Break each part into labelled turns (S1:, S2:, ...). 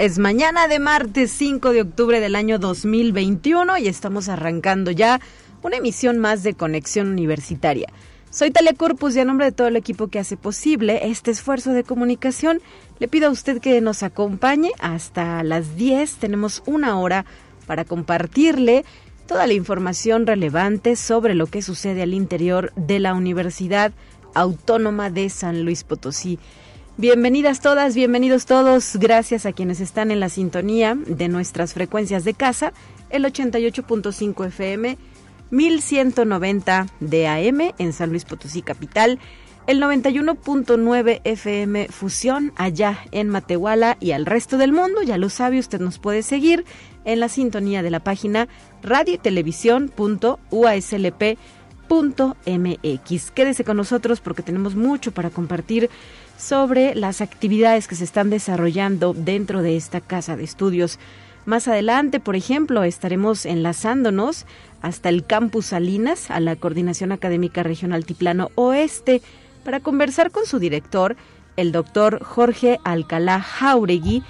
S1: Es mañana de martes 5 de octubre del año 2021 y estamos arrancando ya una emisión más de Conexión Universitaria. Soy Talia Corpus y a nombre de todo el equipo que hace posible este esfuerzo de comunicación, le pido a usted que nos acompañe hasta las 10. Tenemos una hora para compartirle toda la información relevante sobre lo que sucede al interior de la Universidad Autónoma de San Luis Potosí. Bienvenidas todas, bienvenidos todos. Gracias a quienes están en la sintonía de nuestras frecuencias de casa, el 88.5 FM, 1190 de AM en San Luis Potosí Capital, el 91.9 FM Fusión allá en Matehuala y al resto del mundo. Ya lo sabe, usted nos puede seguir en la sintonía de la página radio y televisión.uaslp.mx. Quédese con nosotros porque tenemos mucho para compartir sobre las actividades que se están desarrollando dentro de esta casa de estudios. Más adelante, por ejemplo, estaremos enlazándonos hasta el campus Salinas, a la Coordinación Académica Regional Tiplano Oeste, para conversar con su director, el doctor Jorge Alcalá Jauregui,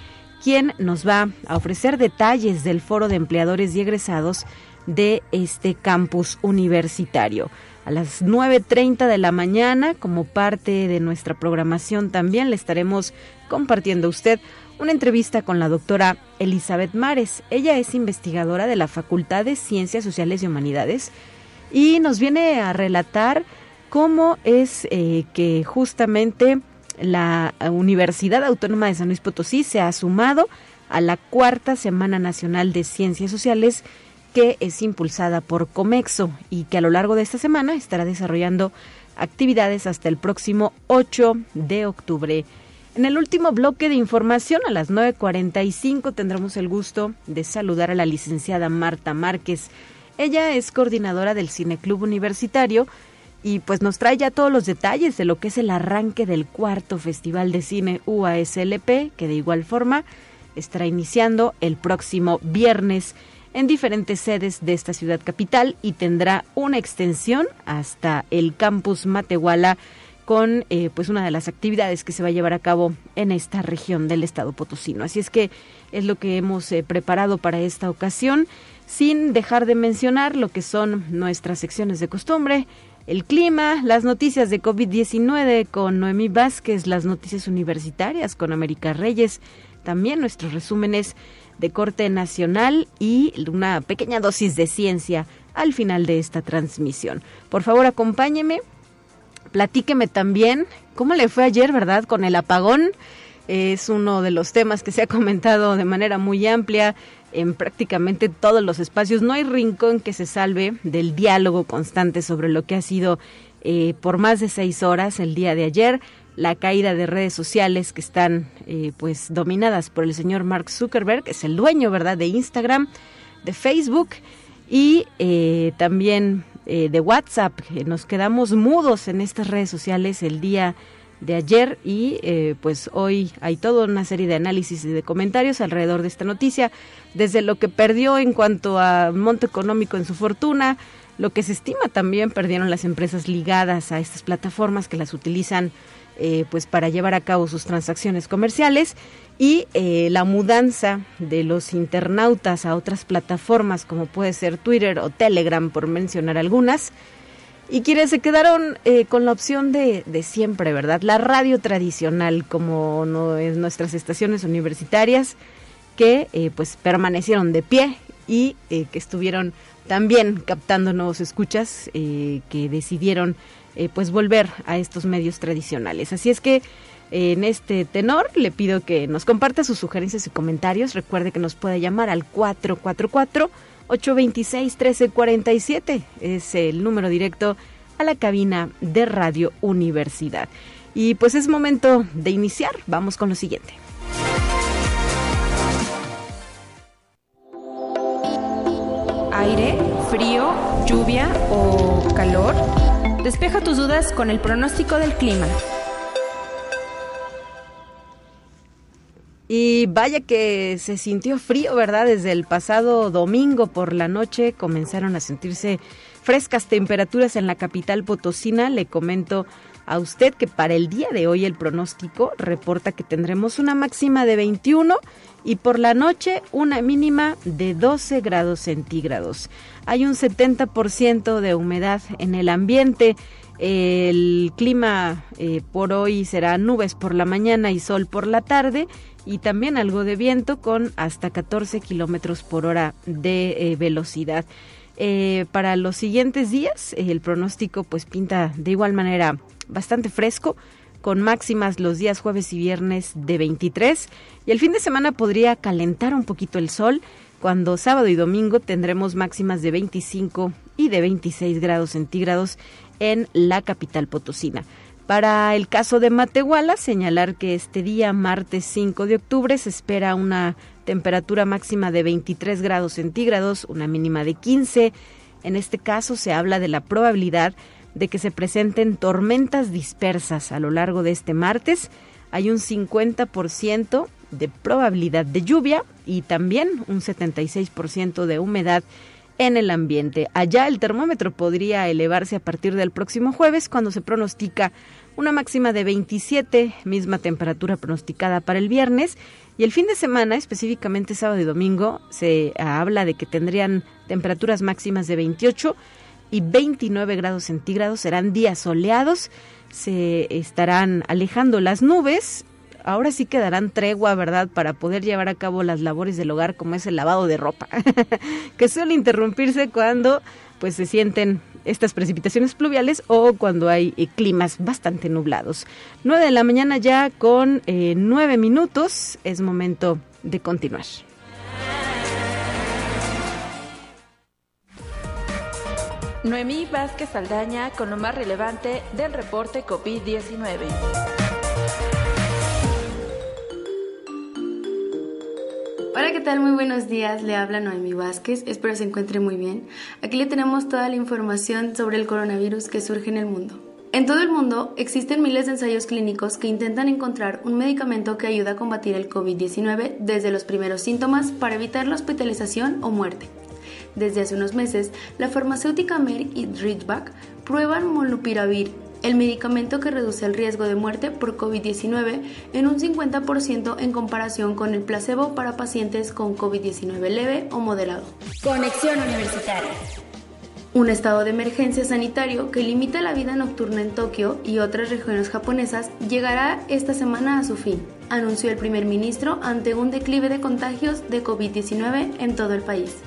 S1: quien nos va a ofrecer detalles del foro de empleadores y egresados de este campus universitario a las 9.30 de la mañana. Como parte de nuestra programación también le estaremos compartiendo a usted una entrevista con la doctora Elizabeth Mares. Ella es investigadora de la Facultad de Ciencias Sociales y Humanidades y nos viene a relatar cómo es eh, que justamente la Universidad Autónoma de San Luis Potosí se ha sumado a la cuarta Semana Nacional de Ciencias Sociales que es impulsada por Comexo y que a lo largo de esta semana estará desarrollando actividades hasta el próximo 8 de octubre. En el último bloque de información, a las 9.45, tendremos el gusto de saludar a la licenciada Marta Márquez. Ella es coordinadora del Cineclub Universitario y pues nos trae ya todos los detalles de lo que es el arranque del cuarto Festival de Cine UASLP, que de igual forma estará iniciando el próximo viernes en diferentes sedes de esta ciudad capital y tendrá una extensión hasta el campus Matehuala con eh, pues una de las actividades que se va a llevar a cabo en esta región del estado potosino. Así es que es lo que hemos eh, preparado para esta ocasión, sin dejar de mencionar lo que son nuestras secciones de costumbre, el clima, las noticias de COVID-19 con Noemí Vázquez, las noticias universitarias con América Reyes, también nuestros resúmenes de corte nacional y una pequeña dosis de ciencia al final de esta transmisión. Por favor, acompáñeme, platíqueme también cómo le fue ayer, ¿verdad? Con el apagón. Es uno de los temas que se ha comentado de manera muy amplia en prácticamente todos los espacios. No hay rincón que se salve del diálogo constante sobre lo que ha sido eh, por más de seis horas el día de ayer la caída de redes sociales que están eh, pues dominadas por el señor Mark Zuckerberg, que es el dueño, ¿verdad?, de Instagram, de Facebook y eh, también eh, de WhatsApp. Nos quedamos mudos en estas redes sociales el día de ayer y pues hoy hay toda una serie de análisis y de comentarios alrededor de esta noticia, desde lo que perdió en cuanto a monto económico en su fortuna, lo que se estima también perdieron las empresas ligadas a estas plataformas que las utilizan eh, pues para llevar a cabo sus transacciones comerciales y eh, la mudanza de los internautas a otras plataformas como puede ser Twitter o Telegram por mencionar algunas y quienes se quedaron eh, con la opción de, de, siempre, ¿verdad? La radio tradicional como no es nuestras estaciones universitarias que pues permanecieron de pie y que estuvieron también captando nuevos escuchas que decidieron eh, pues volver a estos medios tradicionales. Así es que en este tenor le pido que nos comparta sus sugerencias y comentarios. Recuerde que nos puede llamar al 444 826 1347. Es el número directo a la cabina de Radio Universidad. Y pues es momento de iniciar. Vamos con lo siguiente.
S2: Aire, frío, lluvia o calor. Despeja tus dudas con el pronóstico del clima.
S1: Y vaya que se sintió frío, ¿verdad? Desde el pasado domingo por la noche comenzaron a sentirse frescas temperaturas en la capital potosina. Le comento a usted que para el día de hoy el pronóstico reporta que tendremos una máxima de 21 y por la noche una mínima de 12 grados centígrados. Hay un 70% de humedad en el ambiente. El clima eh, por hoy será nubes por la mañana y sol por la tarde y también algo de viento con hasta 14 kilómetros por hora de eh, velocidad. Eh, para los siguientes días, el pronóstico pues pinta de igual manera bastante fresco, con máximas los días jueves y viernes de 23 y el fin de semana podría calentar un poquito el sol cuando sábado y domingo tendremos máximas de 25 y de 26 grados centígrados en la capital potosina. Para el caso de Matehuala, señalar que este día, martes 5 de octubre, se espera una temperatura máxima de 23 grados centígrados, una mínima de 15. En este caso se habla de la probabilidad de que se presenten tormentas dispersas a lo largo de este martes. Hay un 50% de probabilidad de lluvia y también un 76% de humedad en el ambiente. Allá el termómetro podría elevarse a partir del próximo jueves cuando se pronostica una máxima de 27, misma temperatura pronosticada para el viernes. Y el fin de semana, específicamente sábado y domingo, se habla de que tendrían temperaturas máximas de 28 y 29 grados centígrados. Serán días soleados, se estarán alejando las nubes. Ahora sí quedarán tregua, ¿verdad?, para poder llevar a cabo las labores del hogar, como es el lavado de ropa, que suele interrumpirse cuando pues se sienten estas precipitaciones pluviales o cuando hay eh, climas bastante nublados. 9 de la mañana ya con eh, 9 minutos es momento de continuar.
S2: Noemí Vázquez Saldaña con lo más relevante del reporte COVID-19.
S3: Hola, ¿qué tal? Muy buenos días. Le habla Noemi Vázquez. Espero se encuentre muy bien. Aquí le tenemos toda la información sobre el coronavirus que surge en el mundo. En todo el mundo existen miles de ensayos clínicos que intentan encontrar un medicamento que ayude a combatir el COVID-19 desde los primeros síntomas para evitar la hospitalización o muerte. Desde hace unos meses, la farmacéutica Merck y Ridgeback prueban molnupiravir el medicamento que reduce el riesgo de muerte por COVID-19 en un 50% en comparación con el placebo para pacientes con COVID-19 leve o moderado.
S2: Conexión Universitaria.
S3: Un estado de emergencia sanitario que limita la vida nocturna en Tokio y otras regiones japonesas llegará esta semana a su fin, anunció el primer ministro ante un declive de contagios de COVID-19 en todo el país.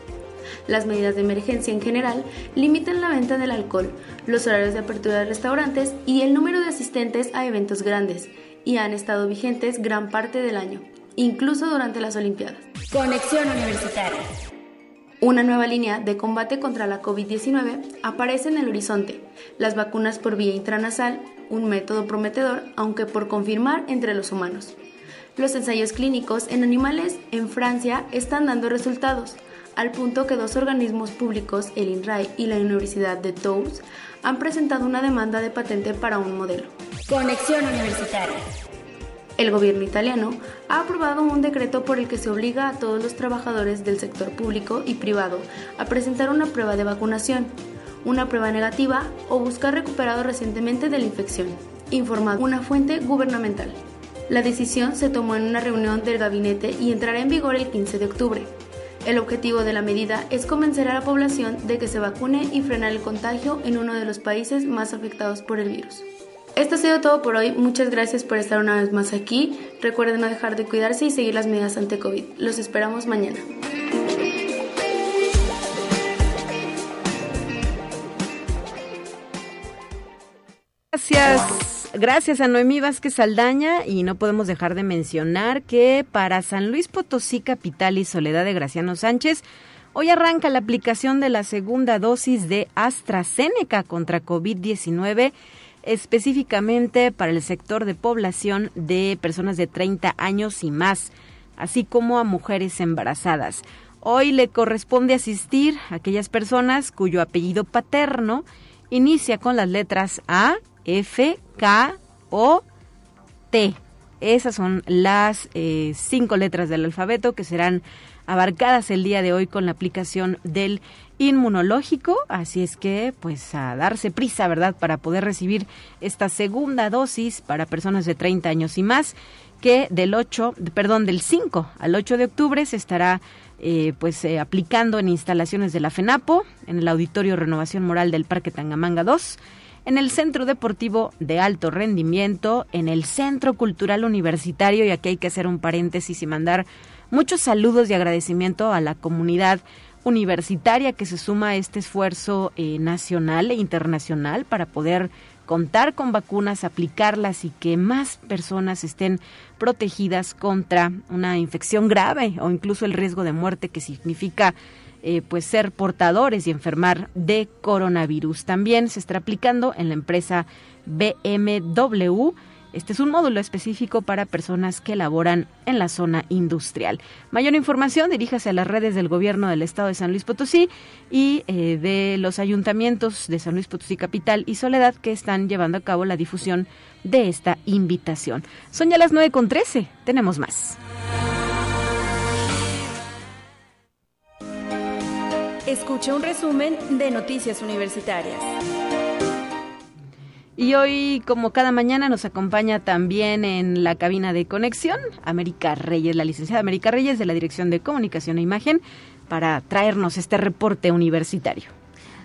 S3: Las medidas de emergencia en general limitan la venta del alcohol, los horarios de apertura de restaurantes y el número de asistentes a eventos grandes, y han estado vigentes gran parte del año, incluso durante las Olimpiadas.
S2: Conexión Universitaria.
S3: Una nueva línea de combate contra la COVID-19 aparece en el horizonte, las vacunas por vía intranasal, un método prometedor, aunque por confirmar entre los humanos. Los ensayos clínicos en animales en Francia están dando resultados, al punto que dos organismos públicos, el INRAE y la Universidad de Toulouse, han presentado una demanda de patente para un modelo.
S2: Conexión Universitaria.
S3: El gobierno italiano ha aprobado un decreto por el que se obliga a todos los trabajadores del sector público y privado a presentar una prueba de vacunación, una prueba negativa o buscar recuperado recientemente de la infección, informa una fuente gubernamental. La decisión se tomó en una reunión del gabinete y entrará en vigor el 15 de octubre. El objetivo de la medida es convencer a la población de que se vacune y frenar el contagio en uno de los países más afectados por el virus. Esto ha sido todo por hoy. Muchas gracias por estar una vez más aquí. Recuerden no dejar de cuidarse y seguir las medidas ante COVID. Los esperamos mañana.
S1: Gracias. Gracias a Noemí Vázquez Saldaña y no podemos dejar de mencionar que para San Luis Potosí Capital y Soledad de Graciano Sánchez Hoy arranca la aplicación de la segunda dosis de AstraZeneca contra COVID-19, específicamente para el sector de población de personas de 30 años y más, así como a mujeres embarazadas. Hoy le corresponde asistir a aquellas personas cuyo apellido paterno inicia con las letras A, F, K o T. Esas son las eh, cinco letras del alfabeto que serán abarcadas el día de hoy con la aplicación del inmunológico, así es que pues a darse prisa, ¿verdad?, para poder recibir esta segunda dosis para personas de 30 años y más, que del 8, perdón, del 5 al 8 de octubre se estará eh, pues eh, aplicando en instalaciones de la FENAPO, en el Auditorio Renovación Moral del Parque Tangamanga 2, en el Centro Deportivo de Alto Rendimiento, en el Centro Cultural Universitario, y aquí hay que hacer un paréntesis y mandar muchos saludos y agradecimiento a la comunidad universitaria que se suma a este esfuerzo eh, nacional e internacional para poder contar con vacunas, aplicarlas y que más personas estén protegidas contra una infección grave o incluso el riesgo de muerte que significa eh, pues ser portadores y enfermar de coronavirus. También se está aplicando en la empresa BMW este es un módulo específico para personas que laboran en la zona industrial. Mayor información, diríjase a las redes del gobierno del estado de San Luis Potosí y eh, de los ayuntamientos de San Luis Potosí Capital y Soledad que están llevando a cabo la difusión de esta invitación. Son ya las 9 con 13. Tenemos más.
S2: Escucha un resumen de Noticias Universitarias.
S1: Y hoy, como cada mañana, nos acompaña también en la cabina de conexión América Reyes, la licenciada América Reyes de la Dirección de Comunicación e Imagen, para traernos este reporte universitario.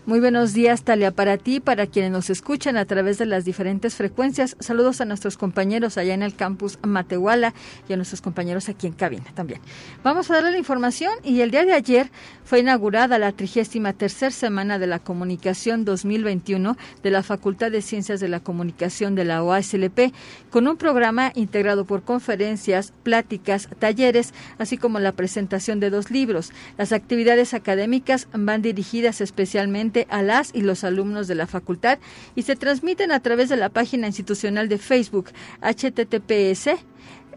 S4: Muy buenos días, Talia, para ti, para quienes nos escuchan a través de las diferentes frecuencias. Saludos a nuestros compañeros allá en el campus Matehuala y a nuestros compañeros aquí en cabina también. Vamos a darle la información y el día de ayer fue inaugurada la 33 semana de la comunicación 2021 de la Facultad de Ciencias de la Comunicación de la OASLP con un programa integrado por conferencias, pláticas, talleres, así como la presentación de dos libros. Las actividades académicas van dirigidas especialmente a las y los alumnos de la facultad y se transmiten a través de la página institucional de Facebook https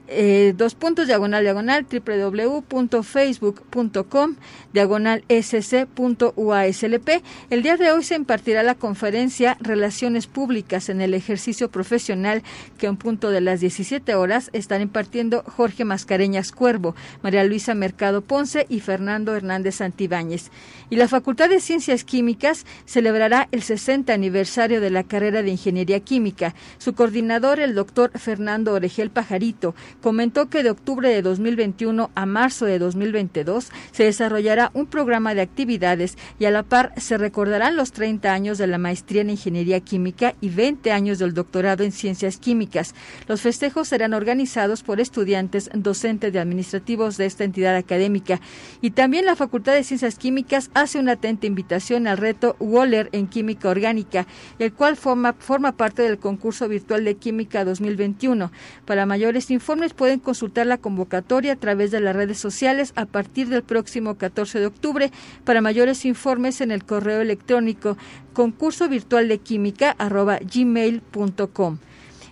S4: eh, dos puntos diagonal diagonal www.facebook.com diagonal sc.uaslp. El día de hoy se impartirá la conferencia Relaciones Públicas en el Ejercicio Profesional que en punto de las 17 horas están impartiendo Jorge Mascareñas Cuervo, María Luisa Mercado Ponce y Fernando Hernández Santibáñez. Y la Facultad de Ciencias Químicas celebrará el 60 aniversario de la carrera de Ingeniería Química. Su coordinador, el doctor Fernando Oregel Pajarito, comentó que de octubre de 2021 a marzo de 2022 se desarrollará un programa de actividades y a la par se recordarán los 30 años de la maestría en Ingeniería Química y 20 años del doctorado en Ciencias Químicas. Los festejos serán organizados por estudiantes docentes de administrativos de esta entidad académica y también la Facultad de Ciencias Químicas hace una atenta invitación al reto Waller en Química Orgánica, el cual forma, forma parte del concurso virtual de Química 2021. Para mayores informes pueden consultar la convocatoria a través de las redes sociales a partir del próximo 14 de octubre. Para mayores informes en el correo electrónico concurso virtual de química gmail.com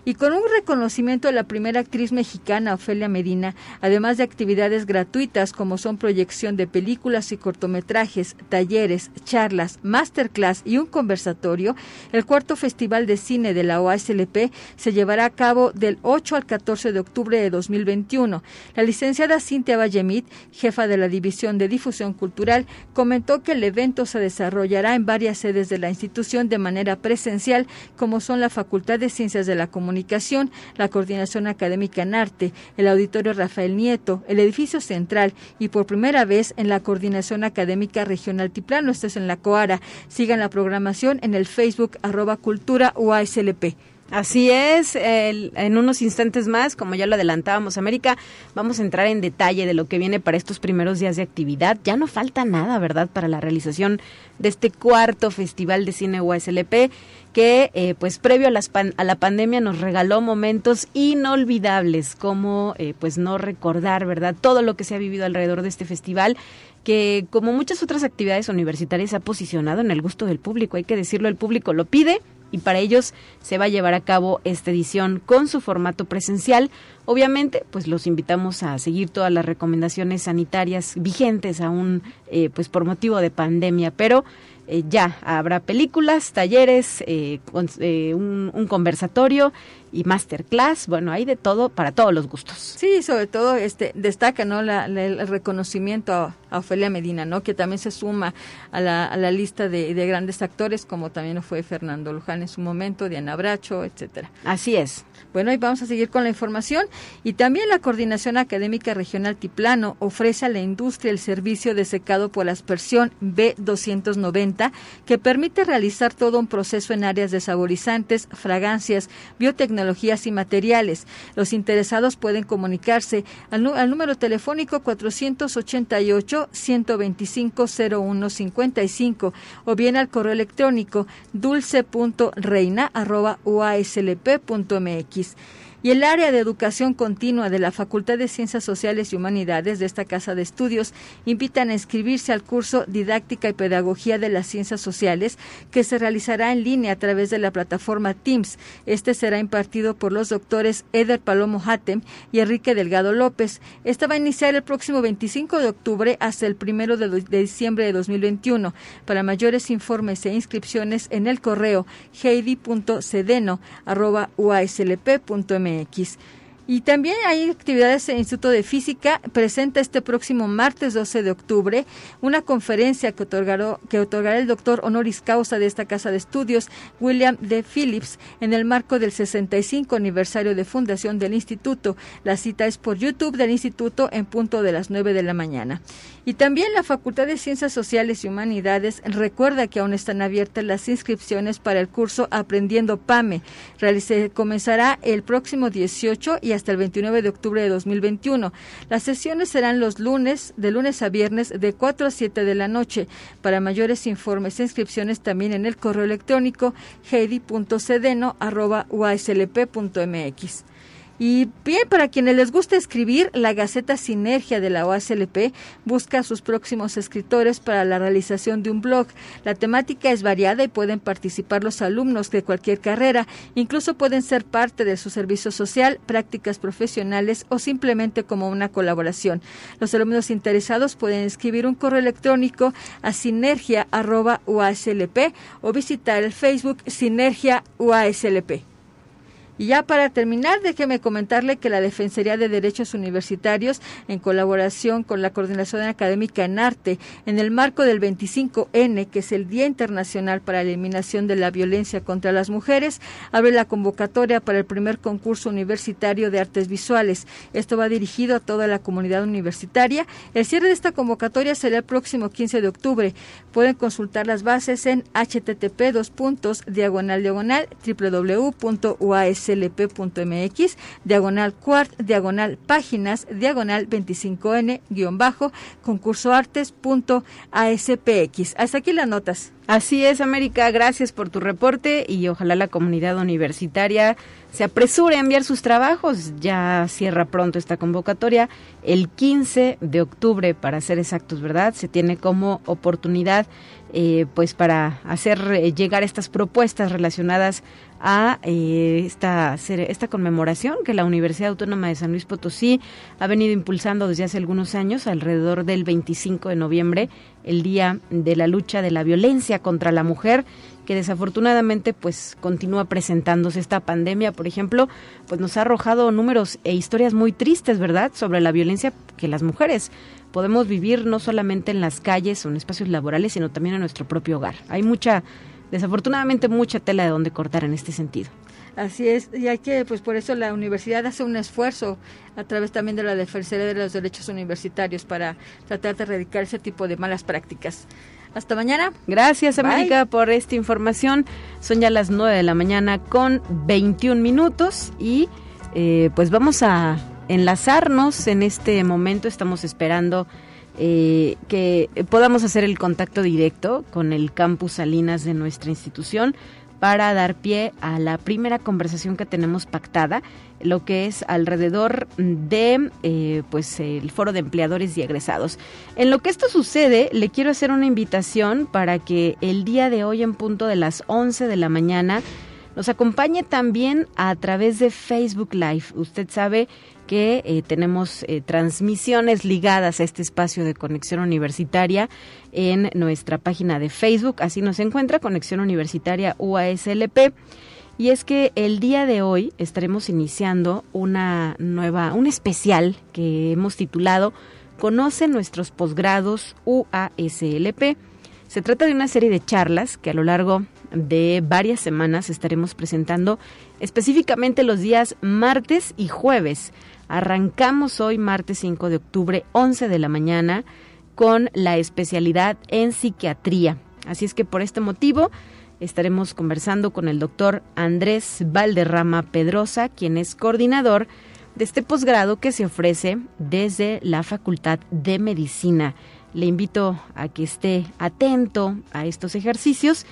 S4: y con un reconocimiento de la primera actriz mexicana, Ofelia Medina, además de actividades gratuitas como son proyección de películas y cortometrajes, talleres, charlas, masterclass y un conversatorio, el cuarto Festival de Cine de la OASLP se llevará a cabo del 8 al 14 de octubre de 2021. La licenciada Cintia Vallemit, jefa de la División de Difusión Cultural, comentó que el evento se desarrollará en varias sedes de la institución de manera presencial, como son la Facultad de Ciencias de la Comunicación, la Coordinación Académica en Arte, el Auditorio Rafael Nieto, el Edificio Central y por primera vez en la Coordinación Académica Regional Tiplano, esto es en la COARA. Sigan la programación en el Facebook arroba cultura UASLP.
S1: Así es, en unos instantes más, como ya lo adelantábamos, América, vamos a entrar en detalle de lo que viene para estos primeros días de actividad. Ya no falta nada, ¿verdad?, para la realización de este cuarto Festival de Cine USLP, que eh, pues previo a, a, la pandemia nos regaló momentos inolvidables, como eh, pues no recordar, ¿verdad?, todo lo que se ha vivido alrededor de este festival que como muchas otras actividades universitarias ha posicionado en el gusto del público, hay que decirlo, el público lo pide y para ellos se va a llevar a cabo esta edición con su formato presencial Obviamente, pues los invitamos a seguir todas las recomendaciones sanitarias vigentes aún, eh, pues por motivo de pandemia, pero eh, ya habrá películas, talleres, eh, un, un, conversatorio y masterclass, bueno, hay de todo para todos los gustos.
S4: Sí, sobre todo este destaca, ¿no? La, el reconocimiento a, Ofelia Medina, ¿no? Que también se suma a la, a la lista de, de, grandes actores, como también fue Fernando Luján en su momento, Diana Bracho, etcétera.
S1: Así es.
S4: Bueno, y vamos a seguir con la información. Y también la Coordinación Académica Regional Tiplano ofrece a la industria el servicio de secado por aspersión B290, que permite realizar todo un proceso en áreas de saborizantes, fragancias, biotecnologías y materiales. Los interesados pueden comunicarse al, al número telefónico 488-125-0155 o bien al correo electrónico dulce.reina.uaslp.mx y el área de educación continua de la Facultad de Ciencias Sociales y Humanidades de esta Casa de Estudios invitan a inscribirse al curso Didáctica y Pedagogía de las Ciencias Sociales que se realizará en línea a través de la plataforma Teams. Este será impartido por los doctores Eder Palomo Hatem y Enrique Delgado López. Esta va a iniciar el próximo 25 de octubre hasta el 1 de, diciembre de 2021. Para mayores informes e inscripciones en el correo heidi.cedeno.uaslp.mx. MX. Y también hay actividades en el Instituto de Física. Presenta este próximo martes 12 de octubre una conferencia que, otorgará, que otorgará el doctor honoris causa de esta casa de estudios, William D. Phillips, en el marco del 65 aniversario de fundación del instituto. La cita es por YouTube del instituto en punto de las 9 de la mañana. Y también la Facultad de Ciencias Sociales y Humanidades recuerda que aún están abiertas las inscripciones para el curso Aprendiendo PAME. Realice, comenzará el próximo 18 y hasta el 29 de octubre de 2021. Las sesiones serán los lunes, de lunes a viernes, de 4 a 7 de la noche. Para mayores informes e inscripciones también en el correo electrónico heidi.cedeno.uaslp.mx. Y bien, para quienes les gusta escribir, la Gaceta Sinergia de la OASLP busca a sus próximos escritores para la realización de un blog. La temática es variada y pueden participar los alumnos de cualquier carrera, incluso pueden ser parte de su servicio social, prácticas profesionales o simplemente como una colaboración. Los alumnos interesados pueden escribir un correo electrónico a sinergia.uaslp o visitar el Facebook Sinergia UASLP. Y ya para terminar, déjeme comentarle que la Defensoría de Derechos Universitarios, en colaboración con la Coordinación Académica en Arte, en el marco del 25N, que es el Día Internacional para la Eliminación de la Violencia contra las Mujeres, abre la convocatoria para el primer concurso universitario de artes visuales. Esto va dirigido a toda la comunidad universitaria. El cierre de esta convocatoria será el próximo 15 de octubre. Pueden consultar las bases en http dos puntos diagonal diagonal www.uas slp.mx, diagonal cuart, diagonal páginas, diagonal 25n, guion bajo, concurso artes.aspx. Hasta aquí las notas.
S1: Así es, América, gracias por tu reporte y ojalá la comunidad universitaria se apresure a enviar sus trabajos. Ya cierra pronto esta convocatoria, el 15 de octubre, para ser exactos, ¿verdad? Se tiene como oportunidad, eh, pues, para hacer eh, llegar estas propuestas relacionadas a eh, esta, esta conmemoración que la Universidad Autónoma de San Luis Potosí ha venido impulsando desde hace algunos años, alrededor del 25 de noviembre, el Día de la Lucha de la Violencia contra la Mujer, que desafortunadamente pues continúa presentándose esta pandemia, por ejemplo, pues nos ha arrojado números e historias muy tristes, ¿verdad?, sobre la violencia que las mujeres podemos vivir no solamente en las calles o en espacios laborales, sino también en nuestro propio hogar. Hay mucha desafortunadamente mucha tela de donde cortar en este sentido.
S4: Así es, y hay que, pues por eso la universidad hace un esfuerzo a través también de la Defensoría de los Derechos Universitarios para tratar de erradicar ese tipo de malas prácticas. Hasta mañana.
S1: Gracias, América, por esta información. Son ya las 9 de la mañana con 21 minutos y eh, pues vamos a enlazarnos en este momento. Estamos esperando eh, que podamos hacer el contacto directo con el campus Salinas de nuestra institución para dar pie a la primera conversación que tenemos pactada, lo que es alrededor de eh, pues el foro de empleadores y egresados. En lo que esto sucede, le quiero hacer una invitación para que el día de hoy en punto de las 11 de la mañana nos acompañe también a través de Facebook Live. Usted sabe que eh, tenemos eh, transmisiones ligadas a este espacio de conexión universitaria en nuestra página de Facebook. Así nos encuentra Conexión Universitaria UASLP. Y es que el día de hoy estaremos iniciando una nueva, un especial que hemos titulado Conoce nuestros posgrados UASLP. Se trata de una serie de charlas que a lo largo de varias semanas estaremos presentando específicamente los días martes y jueves Arrancamos hoy, martes 5 de octubre, 11 de la mañana, con la especialidad en psiquiatría. Así es que por este motivo estaremos conversando con el doctor Andrés Valderrama Pedrosa, quien es coordinador de este posgrado que se ofrece desde la Facultad de Medicina. Le invito a que esté atento a estos ejercicios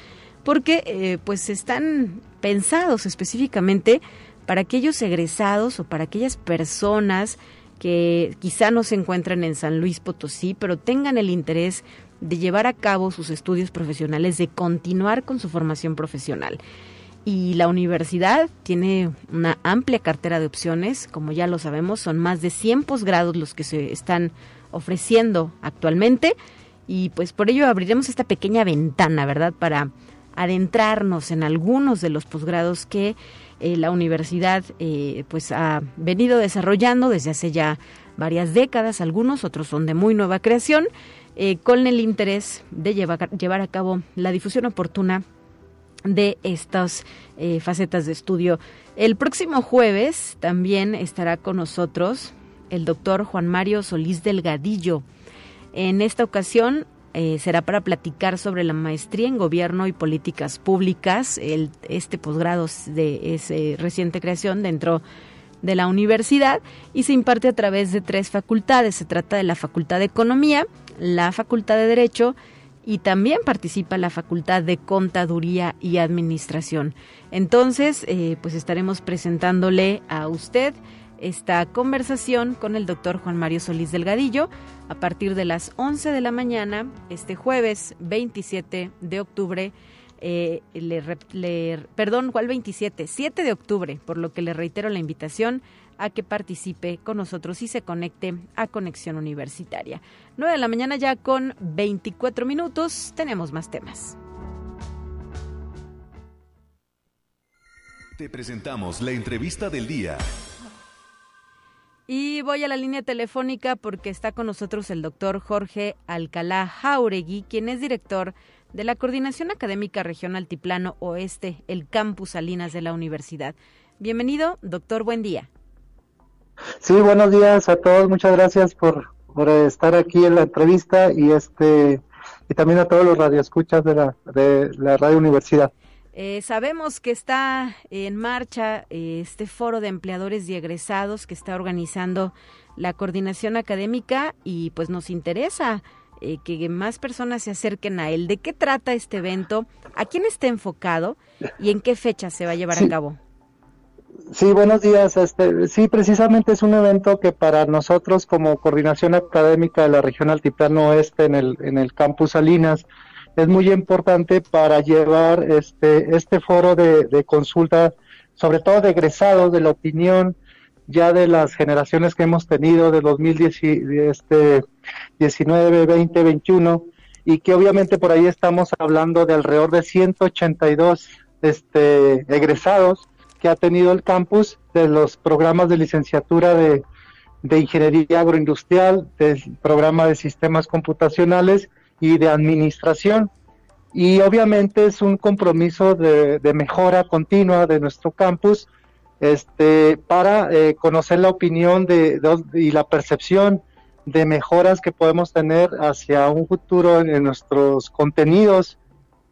S1: porque eh, pues están pensados específicamente para aquellos egresados o para aquellas personas que quizá no se encuentran en San Luis Potosí, pero tengan el interés de llevar a cabo sus estudios profesionales, de continuar con su formación profesional. Y la universidad tiene una amplia cartera de opciones, como ya lo sabemos, son más de 100 posgrados los que se están ofreciendo actualmente y pues por ello abriremos esta pequeña ventana, ¿verdad?, para adentrarnos en algunos de los posgrados que eh, la universidad eh, pues ha venido desarrollando desde hace ya varias décadas, algunos, otros son de muy nueva creación, eh, con el interés de llevar, llevar a cabo la difusión oportuna de estas facetas de estudio. El próximo jueves también estará con nosotros el doctor Juan Mario Solís Delgadillo. En esta ocasión eh, será para platicar sobre la maestría en gobierno y políticas públicas. El, este posgrado de es reciente creación dentro de la universidad y se imparte a través de tres facultades. Se trata de la Facultad de Economía, la Facultad de Derecho y también participa la Facultad de Contaduría y Administración. Entonces, eh, pues estaremos presentándole a usted esta conversación con el doctor Juan Mario Solís Delgadillo a partir de las 11 de la mañana, este jueves 27 de octubre. Eh, perdón, ¿cuál 27? 7 de octubre, por lo que le reitero la invitación a que participe con nosotros y se conecte a Conexión Universitaria. 9 de la mañana ya con 24 minutos, tenemos más temas.
S5: Te presentamos la entrevista del día.
S1: Y voy a la línea telefónica porque está con nosotros el doctor Jorge Alcalá Jauregui, quien es director de la Coordinación Académica Región Altiplano Oeste, el campus Salinas de la Universidad. Bienvenido, doctor, buen día.
S6: Sí, buenos días a todos, muchas gracias por, por estar aquí en la entrevista y este y también a todos los radioescuchas de la, de la Radio Universidad.
S1: Eh, sabemos que está en marcha eh, este foro de empleadores y egresados que está organizando la coordinación académica y pues nos interesa eh, que más personas se acerquen a él. ¿De qué trata este evento? ¿A quién está enfocado? ¿Y en qué fecha se va a llevar a cabo?
S6: Sí, buenos días. Este, sí, precisamente es un evento que para nosotros como coordinación académica de la región Altiplano Oeste en el, en el campus Salinas, es muy importante para llevar este, este foro de, consulta, sobre todo de egresados, de la opinión ya de las generaciones que hemos tenido de 2019, este, 20, 21, y que obviamente por ahí estamos hablando de alrededor de 182 este, egresados que ha tenido el campus de los programas de licenciatura de, de ingeniería agroindustrial, del programa de sistemas computacionales y de administración. Y obviamente es un compromiso de, mejora continua de nuestro campus este, para eh, conocer la opinión de, y la percepción de mejoras que podemos tener hacia un futuro en, nuestros contenidos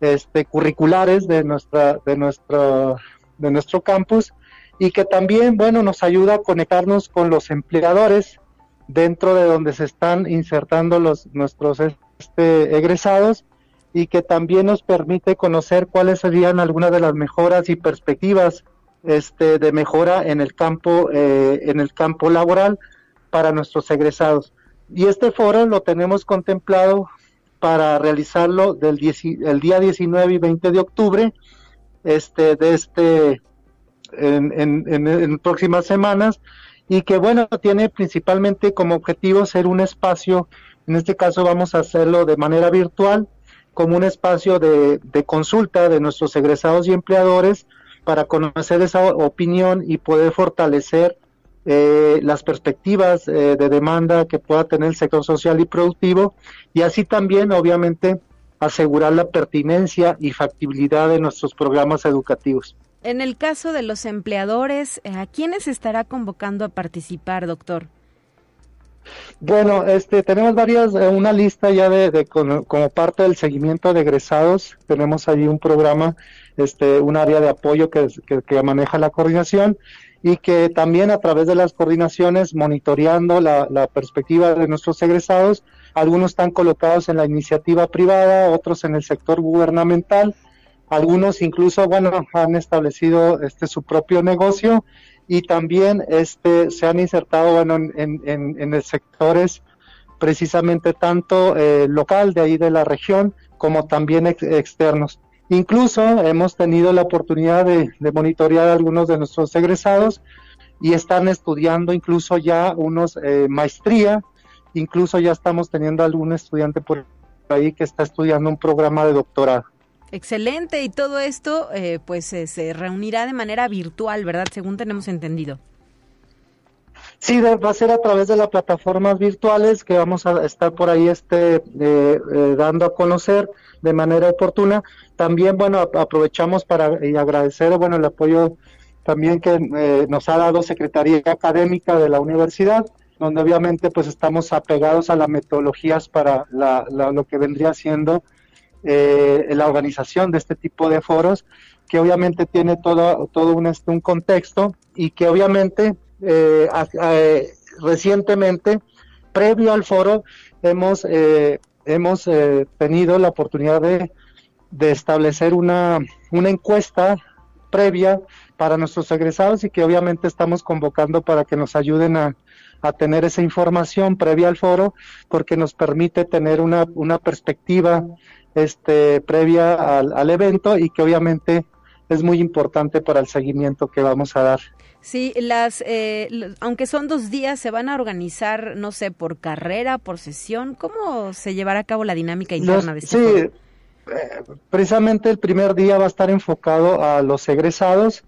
S6: este, curriculares de nuestra de nuestro de nuestro campus y que también bueno nos ayuda a conectarnos con los empleadores dentro de donde se están insertando los nuestros este, egresados y que también nos permite conocer cuáles serían algunas de las mejoras y perspectivas este, de mejora en el campo eh, en el campo laboral para nuestros egresados. Y este foro lo tenemos contemplado para realizarlo del el día 19 y 20 de octubre este, de este, en, próximas semanas. Y que bueno, tiene principalmente como objetivo ser un espacio, en este caso vamos a hacerlo de manera virtual, como un espacio de, consulta de nuestros egresados y empleadores para conocer esa opinión y poder fortalecer eh, las perspectivas eh, de demanda que pueda tener el sector social y productivo y así también obviamente asegurar la pertinencia y factibilidad de nuestros programas educativos.
S1: En el caso de los empleadores, eh, ¿a quiénes estará convocando a participar, doctor?
S6: Bueno, este, tenemos varias, eh, una lista ya de, como parte del seguimiento de egresados. Tenemos ahí un programa, este, un área de apoyo que, que, maneja la coordinación y que también a través de las coordinaciones, monitoreando la, la perspectiva de nuestros egresados, algunos están colocados en la iniciativa privada, otros en el sector gubernamental algunos incluso, bueno, han establecido este su propio negocio y también este se han insertado, bueno, en, en, en, sectores precisamente tanto eh, local de ahí de la región como también externos. Incluso hemos tenido la oportunidad de, monitorear a algunos de nuestros egresados y están estudiando incluso ya unos eh, maestría, incluso ya estamos teniendo algún estudiante por ahí que está estudiando un programa de doctorado.
S1: Excelente, y todo esto eh, pues se reunirá de manera virtual, ¿verdad? Según tenemos entendido.
S6: Sí, va a ser a través de las plataformas virtuales que vamos a estar por ahí este, eh, eh, dando a conocer de manera oportuna. También, bueno, aprovechamos para agradecer, bueno, el apoyo también que nos ha dado Secretaría Académica de la Universidad, donde obviamente pues estamos apegados a las metodologías para lo que vendría siendo eh, la organización de este tipo de foros, que obviamente tiene todo, todo un, este, un contexto y que obviamente eh, eh, recientemente, previo al foro, hemos, hemos tenido la oportunidad de, de establecer una, una encuesta previa para nuestros egresados y que obviamente estamos convocando para que nos ayuden a, a tener esa información previa al foro porque nos permite tener una, una perspectiva este, previa al, evento y que obviamente es muy importante para el seguimiento que vamos a dar.
S1: Sí, las, eh, aunque son dos días, se van a organizar, no sé, por carrera, por sesión. ¿Cómo se llevará a cabo la dinámica interna de este
S6: Sí, eh, precisamente el primer día va a estar enfocado a los egresados,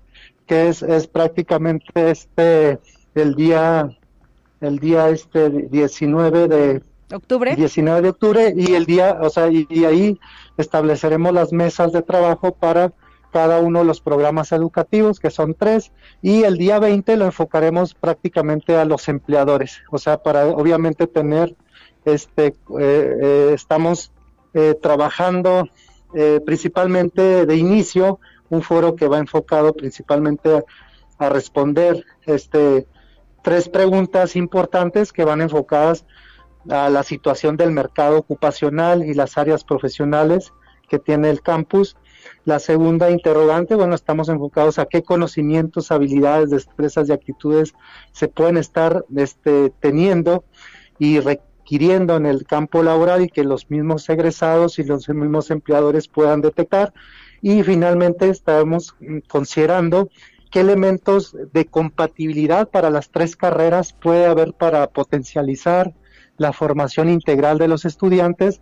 S6: que es, es prácticamente este el día el día este 19 de
S1: octubre.
S6: 19 de octubre y el día, o sea, y, ahí estableceremos las mesas de trabajo para cada uno de los programas educativos, que son tres, y el día 20 lo enfocaremos prácticamente a los empleadores, o sea, para obviamente tener, este, eh, eh, estamos eh, trabajando principalmente de inicio un foro que va enfocado principalmente a responder este tres preguntas importantes que van enfocadas a la situación del mercado ocupacional y las áreas profesionales que tiene el campus. La segunda interrogante, bueno, estamos enfocados a qué conocimientos, habilidades, destrezas y actitudes se pueden estar este, teniendo y requiriendo en el campo laboral y que los mismos egresados y los mismos empleadores puedan detectar. Y finalmente estamos considerando qué elementos de compatibilidad para las tres carreras puede haber para potencializar la formación integral de los estudiantes,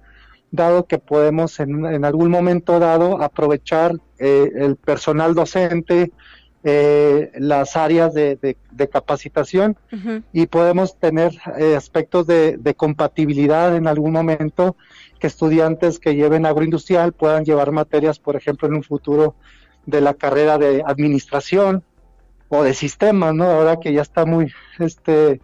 S6: dado que podemos en, algún momento dado aprovechar eh, el personal docente, eh, las áreas de, capacitación y podemos tener eh, aspectos de, compatibilidad en algún momento que estudiantes que lleven agroindustrial puedan llevar materias, por ejemplo, en un futuro de la carrera de administración o de sistemas, ¿no? Ahora que ya está muy este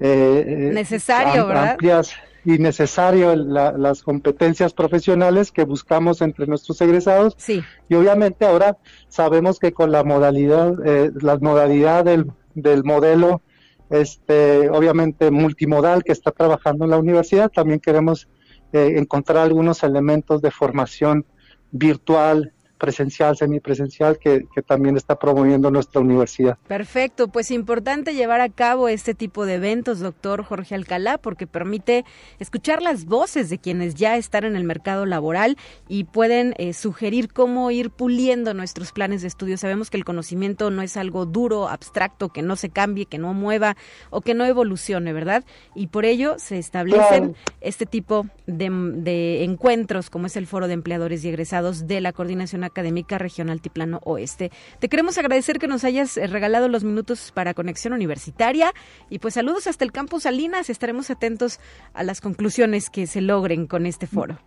S1: eh, eh, necesario, ¿verdad?
S6: Amplias y necesario las competencias profesionales que buscamos entre nuestros egresados.
S1: Sí.
S6: Y obviamente ahora sabemos que con la modalidad, eh, la modalidad del, del modelo, este, obviamente multimodal que está trabajando en la universidad, también queremos encontrar algunos elementos de formación virtual presencial, semipresencial, que, que también está promoviendo nuestra universidad.
S1: Perfecto, pues importante llevar a cabo este tipo de eventos, doctor Jorge Alcalá, porque permite escuchar las voces de quienes ya están en el mercado laboral y pueden eh, sugerir cómo ir puliendo nuestros planes de estudio. Sabemos que el conocimiento no es algo duro, abstracto, que no se cambie, que no mueva o que no evolucione, ¿verdad? Y por ello se establecen este tipo de, de encuentros, como es el Foro de Empleadores y Egresados de la Coordinación Académica Regional Tiplano Oeste. Te queremos agradecer que nos hayas eh, regalado los minutos para Conexión Universitaria y pues saludos hasta el campus Salinas. Estaremos atentos a las conclusiones que se logren con este foro.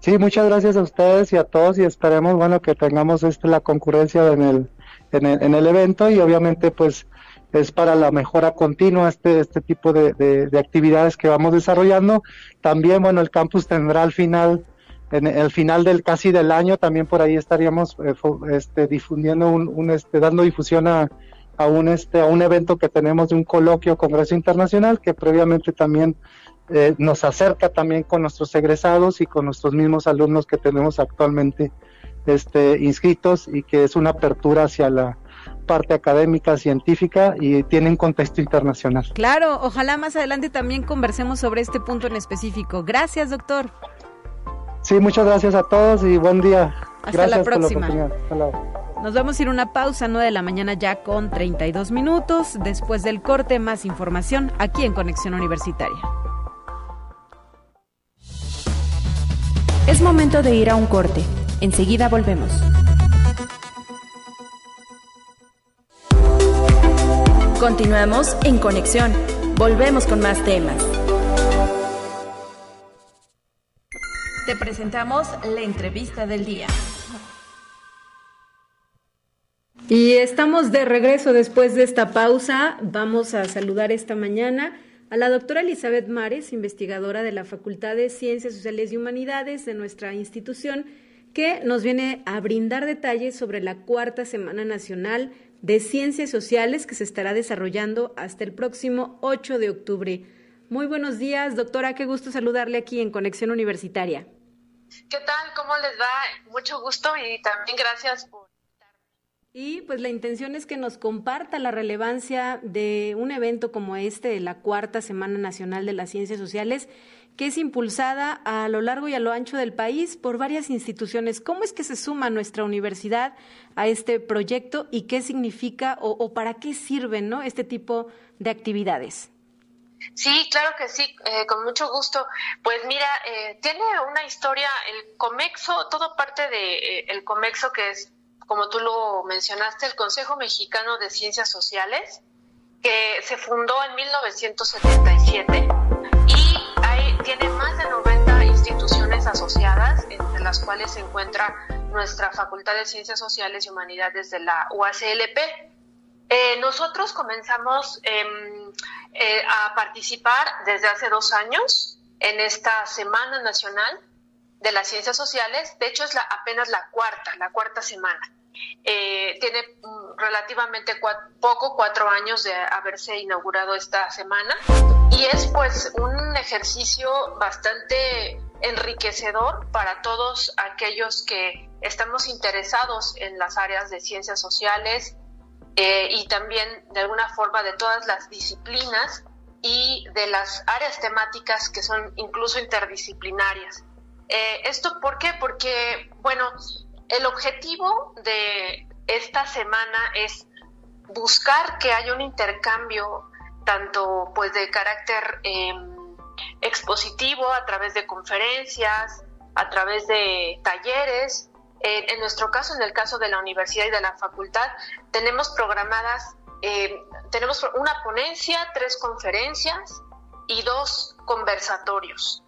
S6: Sí, muchas gracias a ustedes y a todos y esperemos, bueno, que tengamos este, la concurrencia en el, en el, en el evento y obviamente pues es para la mejora continua este, este tipo de, actividades que vamos desarrollando. También, bueno, el campus tendrá al final, en el final del casi del año, también por ahí estaríamos eh, este, difundiendo un, este, dando difusión a, a un este a un evento que tenemos de un coloquio congreso internacional que previamente también eh, nos acerca también con nuestros egresados y con nuestros mismos alumnos que tenemos actualmente este inscritos y que es una apertura hacia la parte académica, científica y tiene un contexto internacional.
S1: Claro, ojalá más adelante también conversemos sobre este punto en específico. Gracias, doctor.
S6: Sí, muchas gracias a todos y buen día.
S1: Hasta la próxima. Nos vamos a ir a una pausa, 9 de la mañana ya con 32 minutos. Después del corte, más información aquí en Conexión Universitaria.
S7: Es momento de ir a un corte. Enseguida volvemos. Continuamos en conexión. Volvemos con más temas.
S2: Te presentamos la entrevista del día.
S1: Y estamos de regreso después de esta pausa. Vamos a saludar esta mañana a la doctora Elizabeth Mares, investigadora de la Facultad de Ciencias Sociales y Humanidades de nuestra institución, que nos viene a brindar detalles sobre la cuarta Semana Nacional de Ciencias Sociales que se estará desarrollando hasta el próximo 8 de octubre. Muy buenos días, doctora, qué gusto saludarle aquí en Conexión Universitaria.
S8: ¿Qué tal? ¿Cómo les va? Mucho gusto y también gracias por
S1: y pues la intención es que nos comparta la relevancia de un evento como este, la cuarta Semana Nacional de las Ciencias Sociales, que es impulsada a lo largo y a lo ancho del país por varias instituciones. ¿Cómo es que se suma nuestra universidad a este proyecto y qué significa o, para qué sirven ¿no? este tipo de actividades?
S8: Sí, claro que sí, eh, con mucho gusto. Pues mira, eh, tiene una historia, el Comexo, todo parte de eh, el Comexo que es, como tú lo mencionaste, el Consejo Mexicano de Ciencias Sociales, que se fundó en 1977 tiene más de 90 instituciones asociadas, entre las cuales se encuentra nuestra Facultad de Ciencias Sociales y Humanidades de la UACLP. Eh, nosotros comenzamos em, eh, a participar desde hace dos años en esta Semana Nacional de las Ciencias Sociales. De hecho, es la, apenas la cuarta, la cuarta semana. Eh, tiene mm, relativamente poco, cuatro años de haberse inaugurado esta semana y es pues un ejercicio bastante enriquecedor para todos aquellos que estamos interesados en las áreas de ciencias sociales eh, y también de alguna forma de todas las disciplinas y de las áreas temáticas que son incluso interdisciplinarias. Eh, ¿Esto por qué? Porque, bueno, el objetivo de esta semana es buscar que haya un intercambio tanto pues de carácter em, expositivo a través de conferencias, a través de talleres. En nuestro caso, en el caso de la universidad y de la facultad, tenemos programadas, em, tenemos una ponencia, tres conferencias y dos conversatorios.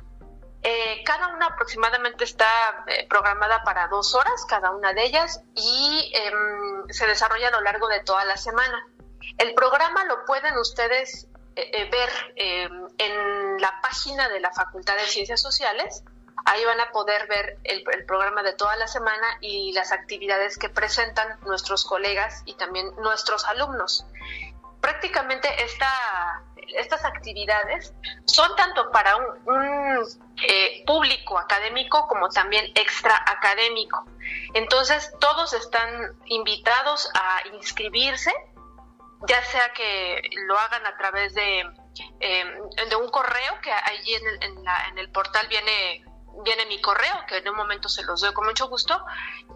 S8: Eh, cada una aproximadamente está eh, programada para dos horas, cada una de ellas, y em, se desarrolla a lo largo de toda la semana. El programa lo pueden ustedes eh, ver em, en la página de la Facultad de Ciencias Sociales. Ahí van a poder ver el, programa de toda la semana y las actividades que presentan nuestros colegas y también nuestros alumnos. Prácticamente esta estas actividades son tanto para un, eh, público académico como también extra académico. Entonces, todos están invitados a inscribirse, ya sea que lo hagan a través de, em, de un correo, que allí en el portal viene viene mi correo, que en un momento se los doy con mucho gusto,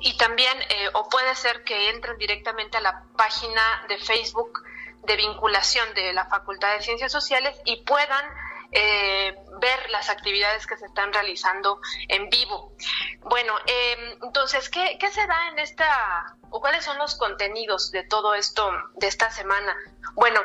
S8: y también, eh, o puede ser que entren directamente a la página de Facebook de vinculación de la Facultad de Ciencias Sociales y puedan eh, ver las actividades que se están realizando en vivo. Bueno, em, entonces, ¿qué, ¿qué, se da en esta, o cuáles son los contenidos de todo esto de esta semana? Bueno,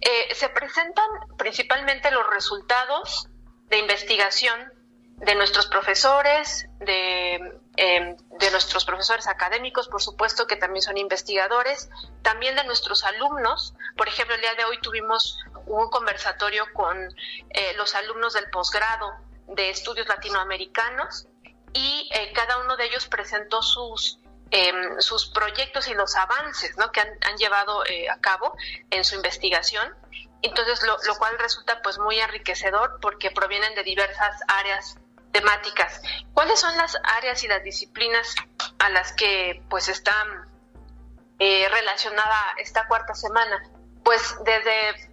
S8: eh, se presentan principalmente los resultados de investigación de nuestros profesores, de, em, de, nuestros profesores académicos, por supuesto, que también son investigadores, también de nuestros alumnos. Por ejemplo, el día de hoy tuvimos un conversatorio con eh, los alumnos del posgrado de estudios latinoamericanos y eh, cada uno de ellos presentó sus em, sus proyectos y los avances ¿no? que han, han llevado eh, a cabo en su investigación. Entonces, lo, lo, cual resulta pues muy enriquecedor porque provienen de diversas áreas ¿Cuáles son las áreas y las disciplinas a las que pues está eh, relacionada esta cuarta semana? Pues desde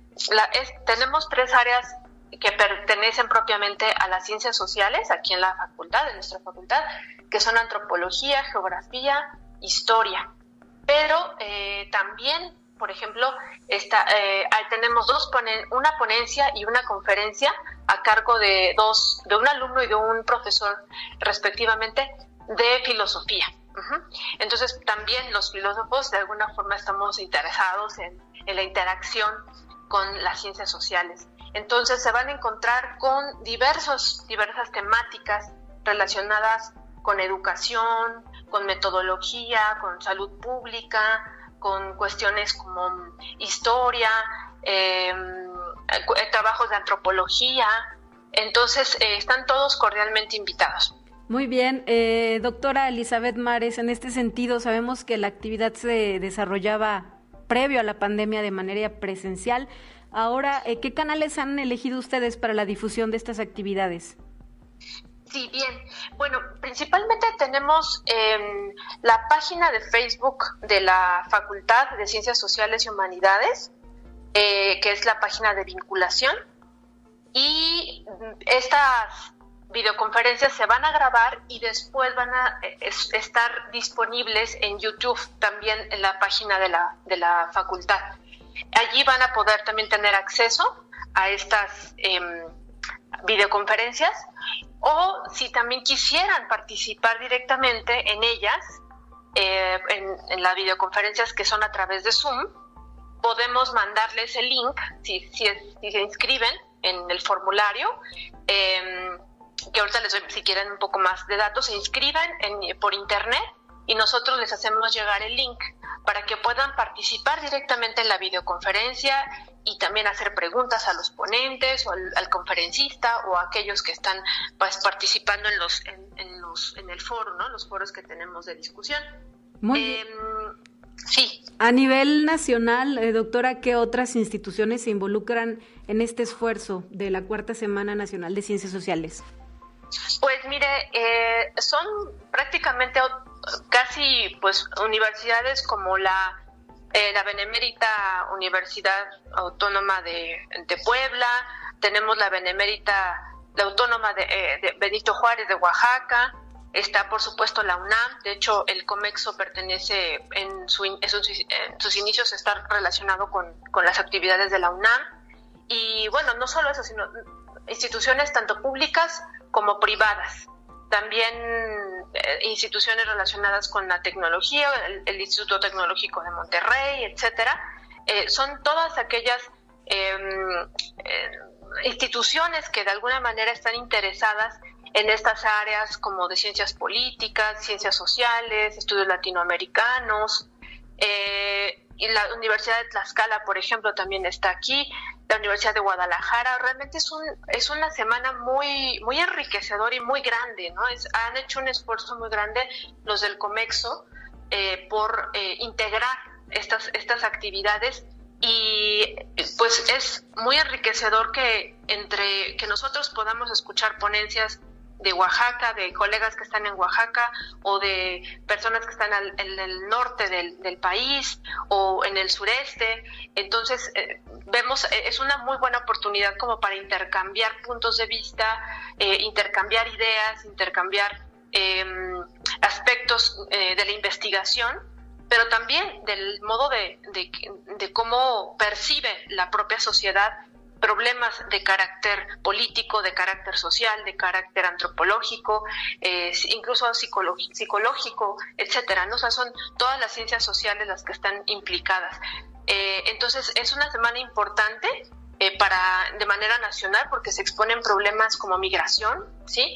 S8: tenemos tres áreas que pertenecen propiamente a las ciencias sociales aquí en la facultad, en nuestra facultad, que son antropología, geografía, historia. Pero eh, también por ejemplo, está, eh, tenemos dos ponen, una ponencia y una conferencia a cargo de dos, de un alumno y de un profesor, respectivamente, de filosofía. Entonces, también los filósofos de alguna forma estamos interesados en, en la interacción con las ciencias sociales. Entonces, se van a encontrar con diversos, diversas temáticas relacionadas con educación, con metodología, con salud pública, con cuestiones como historia, em, eh, trabajos de antropología. Entonces, eh, están todos cordialmente invitados.
S1: Muy bien, eh, doctora Elizabeth Mares, en este sentido sabemos que la actividad se desarrollaba previo a la pandemia de manera presencial. Ahora, ¿qué canales han elegido ustedes para la difusión de estas actividades?
S8: Sí, bien. Bueno, principalmente tenemos eh, la página de Facebook de la Facultad de Ciencias Sociales y Humanidades, eh, que es la página de vinculación. Y estas videoconferencias se van a grabar y después van a eh, estar disponibles en YouTube, también en la página de la, de la facultad. Allí van a poder también tener acceso a estas em, videoconferencias o si también quisieran participar directamente en ellas, eh, en, las videoconferencias que son a través de Zoom, podemos mandarles el link si, si, se inscriben en el formulario. Em, que ahorita les doy, si quieren un poco más de datos, se inscriban por internet y nosotros les hacemos llegar el link para que puedan participar directamente en la videoconferencia y también hacer preguntas a los ponentes o al, conferencista o a aquellos que están pues, participando en los en, los en el foro, ¿no? Los foros que tenemos de discusión.
S1: Muy em, Sí. A nivel nacional, eh, doctora, ¿qué otras instituciones se involucran en este esfuerzo de la Cuarta Semana Nacional de Ciencias Sociales?
S8: Pues mire, eh, son prácticamente casi pues universidades como la eh, la Benemérita Universidad Autónoma de, Puebla, tenemos la Benemérita, la Autónoma eh, de, Benito Juárez de Oaxaca, está por supuesto la UNAM, de hecho el COMEXO pertenece en, su, sus, inicios está relacionado con, con las actividades de la UNAM y bueno, no solo eso, sino instituciones tanto públicas como privadas. También instituciones relacionadas con la tecnología, el, Instituto Tecnológico de Monterrey, etcétera, eh, son todas aquellas em, eh, instituciones que de alguna manera están interesadas en estas áreas como de ciencias políticas, ciencias sociales, estudios latinoamericanos, y la Universidad de Tlaxcala, por ejemplo, también está aquí, la Universidad de Guadalajara. Realmente es, un, es una semana muy, muy enriquecedora y muy grande, ¿no? Es, han hecho un esfuerzo muy grande los del COMEXO eh, por eh, integrar estas, estas actividades y pues es muy enriquecedor que entre que nosotros podamos escuchar ponencias de Oaxaca, de colegas que están en Oaxaca o de personas que están en el norte del, país o en el sureste. Entonces, eh, vemos, eh, es una muy buena oportunidad como para intercambiar puntos de vista, eh, intercambiar ideas, intercambiar em, aspectos de la investigación pero también del modo de, de, cómo percibe la propia sociedad problemas de carácter político, de carácter social, de carácter antropológico, eh, incluso psicológico, etcétera. ¿no? Son todas las ciencias sociales las que están implicadas. Eh, entonces, es una semana importante eh, para de manera nacional porque se exponen problemas como migración, sí,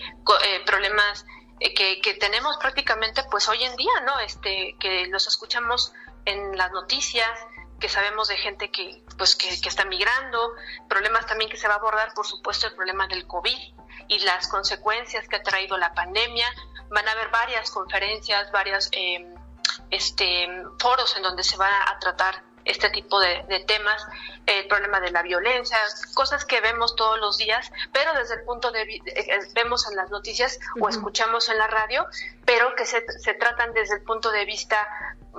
S8: problemas que, que, tenemos prácticamente pues hoy en día, ¿no? Este, que los escuchamos en las noticias, que sabemos de gente que, pues, que, está migrando, problemas también que se va a abordar, por supuesto, el problema del COVID y las consecuencias que ha traído la pandemia. Van a haber varias conferencias, varios em, este, foros en donde se va a tratar este tipo de, temas, el problema de la violencia, cosas que vemos todos los días, pero desde el punto de vista, eh, eh, vemos en las noticias o escuchamos en la radio, pero que se, se tratan desde el punto de vista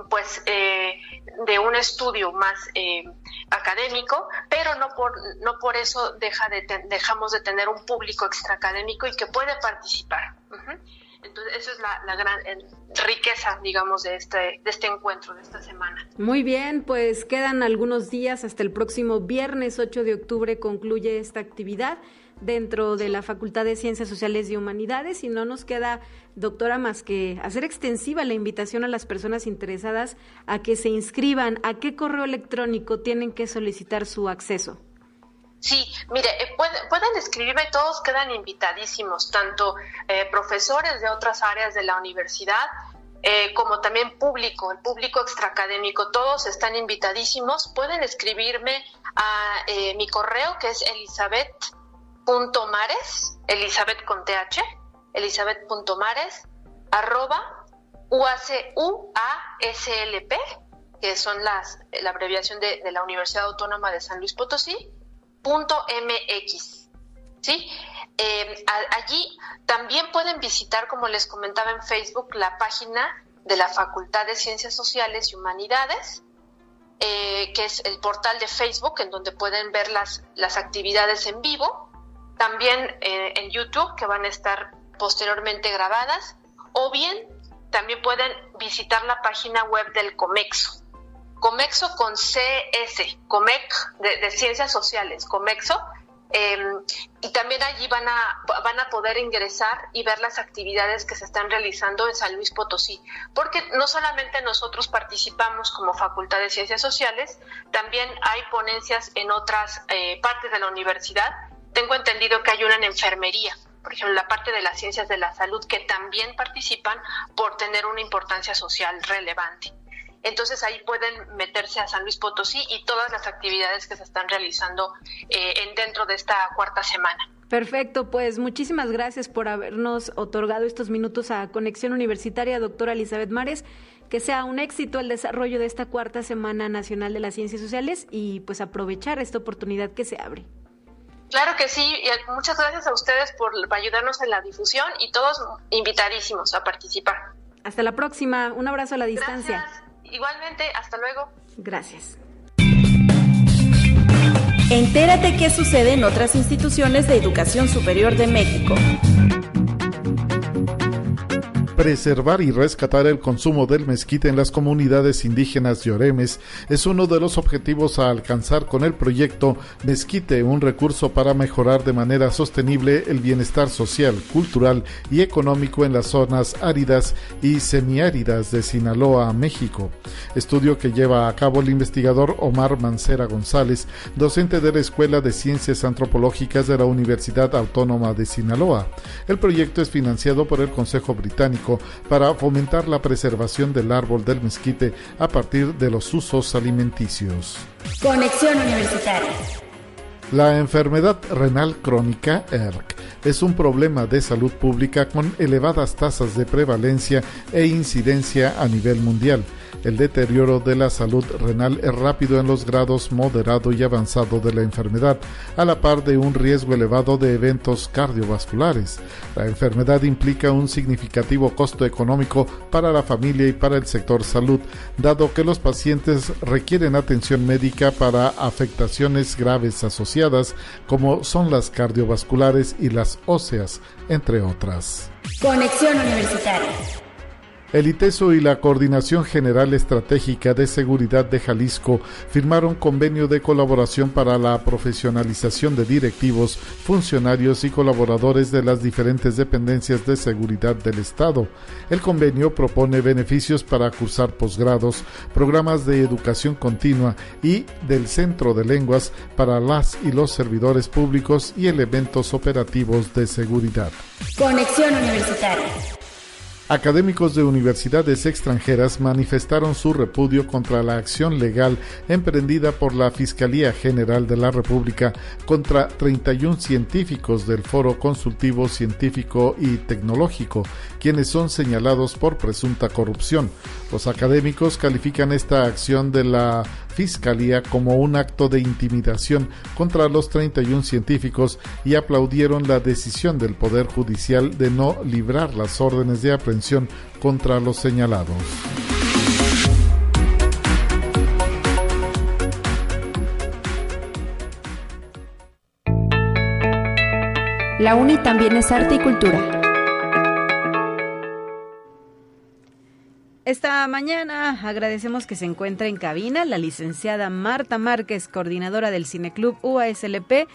S8: pues eh, de un estudio más eh, académico, pero no por no por eso deja de dejamos de tener un público extraacadémico y que puede participar. Entonces, esa es la, gran riqueza, digamos, de este, de este encuentro, de esta semana.
S1: Muy bien, pues quedan algunos días hasta el próximo viernes 8 de octubre concluye esta actividad dentro de la Facultad de Ciencias Sociales y Humanidades y no nos queda, doctora, más que hacer extensiva la invitación a las personas interesadas a que se inscriban. ¿A qué correo electrónico tienen que solicitar su acceso?
S8: Sí, mire, eh, pueden, escribirme, todos quedan invitadísimos, tanto eh, profesores de otras áreas de la universidad, eh, como también público, el público extraacadémico, todos están invitadísimos. Pueden escribirme a mi correo que es Elizabeth mares, Elizabeth con TH, Elizabeth.mares, arroba UACUASLP, que son las, la abreviación de, la Universidad Autónoma de San Luis Potosí, punto MX. ¿Sí? Eh, allí también pueden visitar, como les comentaba en Facebook, la página de la Facultad de Ciencias Sociales y Humanidades, eh, que es el portal de Facebook, en donde pueden ver las, las actividades en vivo también eh, en YouTube, que van a estar posteriormente grabadas, o bien también pueden visitar la página web del Comexo. Comexo con CS, Comec de, Ciencias Sociales, Comexo. Em, y también allí van a, van a poder ingresar y ver las actividades que se están realizando en San Luis Potosí, porque no solamente nosotros participamos como Facultad de Ciencias Sociales, también hay ponencias en otras eh, partes de la universidad tengo entendido que hay una en enfermería, por ejemplo, la parte de las ciencias de la salud, que también participan por tener una importancia social relevante. Entonces ahí pueden meterse a San Luis Potosí y todas las actividades que se están realizando eh, en, dentro de esta cuarta semana.
S1: Perfecto, pues muchísimas gracias por habernos otorgado estos minutos a Conexión Universitaria, doctora Elizabeth Mares. Que sea un éxito el desarrollo de esta cuarta Semana Nacional de las Ciencias Sociales y pues aprovechar esta oportunidad que se abre.
S8: Claro que sí, y muchas gracias a ustedes por ayudarnos en la difusión y todos invitadísimos a participar.
S1: Hasta la próxima, un abrazo a la distancia.
S8: Igualmente, hasta luego.
S1: Gracias.
S7: Entérate qué sucede en otras instituciones de educación superior de México
S9: preservar y rescatar el consumo del mezquite en las comunidades indígenas de Oremes es uno de los objetivos a alcanzar con el proyecto Mezquite, un recurso para mejorar de manera sostenible el bienestar social, cultural y económico en las zonas áridas y semiáridas de Sinaloa, México. Estudio que lleva a cabo el investigador Omar Mancera González, docente de la Escuela de Ciencias Antropológicas de la Universidad Autónoma de Sinaloa. El proyecto es financiado por el Consejo Británico para fomentar la preservación del árbol del mezquite a partir de los usos alimenticios.
S7: Conexión Universitaria.
S9: La enfermedad renal crónica, ERC, es un problema de salud pública con elevadas tasas de prevalencia e incidencia a nivel mundial El deterioro de la salud renal es rápido en los grados moderado y avanzado de la enfermedad, a la par de un riesgo elevado de eventos cardiovasculares. La enfermedad implica un significativo costo económico para la familia y para el sector salud, dado que los pacientes requieren atención médica para afectaciones graves asociadas, como son las cardiovasculares y las óseas, entre otras.
S7: Conexión Universitaria.
S9: El ITESO y la Coordinación General Estratégica de Seguridad de Jalisco firmaron convenio de colaboración para la profesionalización de directivos, funcionarios y colaboradores de las diferentes dependencias de seguridad del Estado. El convenio propone beneficios para cursar posgrados, programas de educación continua y del Centro de Lenguas para las y los servidores públicos y elementos operativos de seguridad.
S7: Conexión Universitaria.
S9: Académicos de universidades extranjeras manifestaron su repudio contra la acción legal emprendida por la Fiscalía General de la República contra 31 científicos del Foro Consultivo Científico y Tecnológico, quienes son señalados por presunta corrupción. Los académicos califican esta acción de la Fiscalía como un acto de intimidación contra los 31 científicos y aplaudieron la decisión del Poder Judicial de no librar las órdenes de aprehensión contra los señalados.
S7: La UNI también es arte y cultura.
S1: Esta mañana agradecemos que se encuentre en cabina la licenciada Marta Márquez, coordinadora del Cineclub UASLP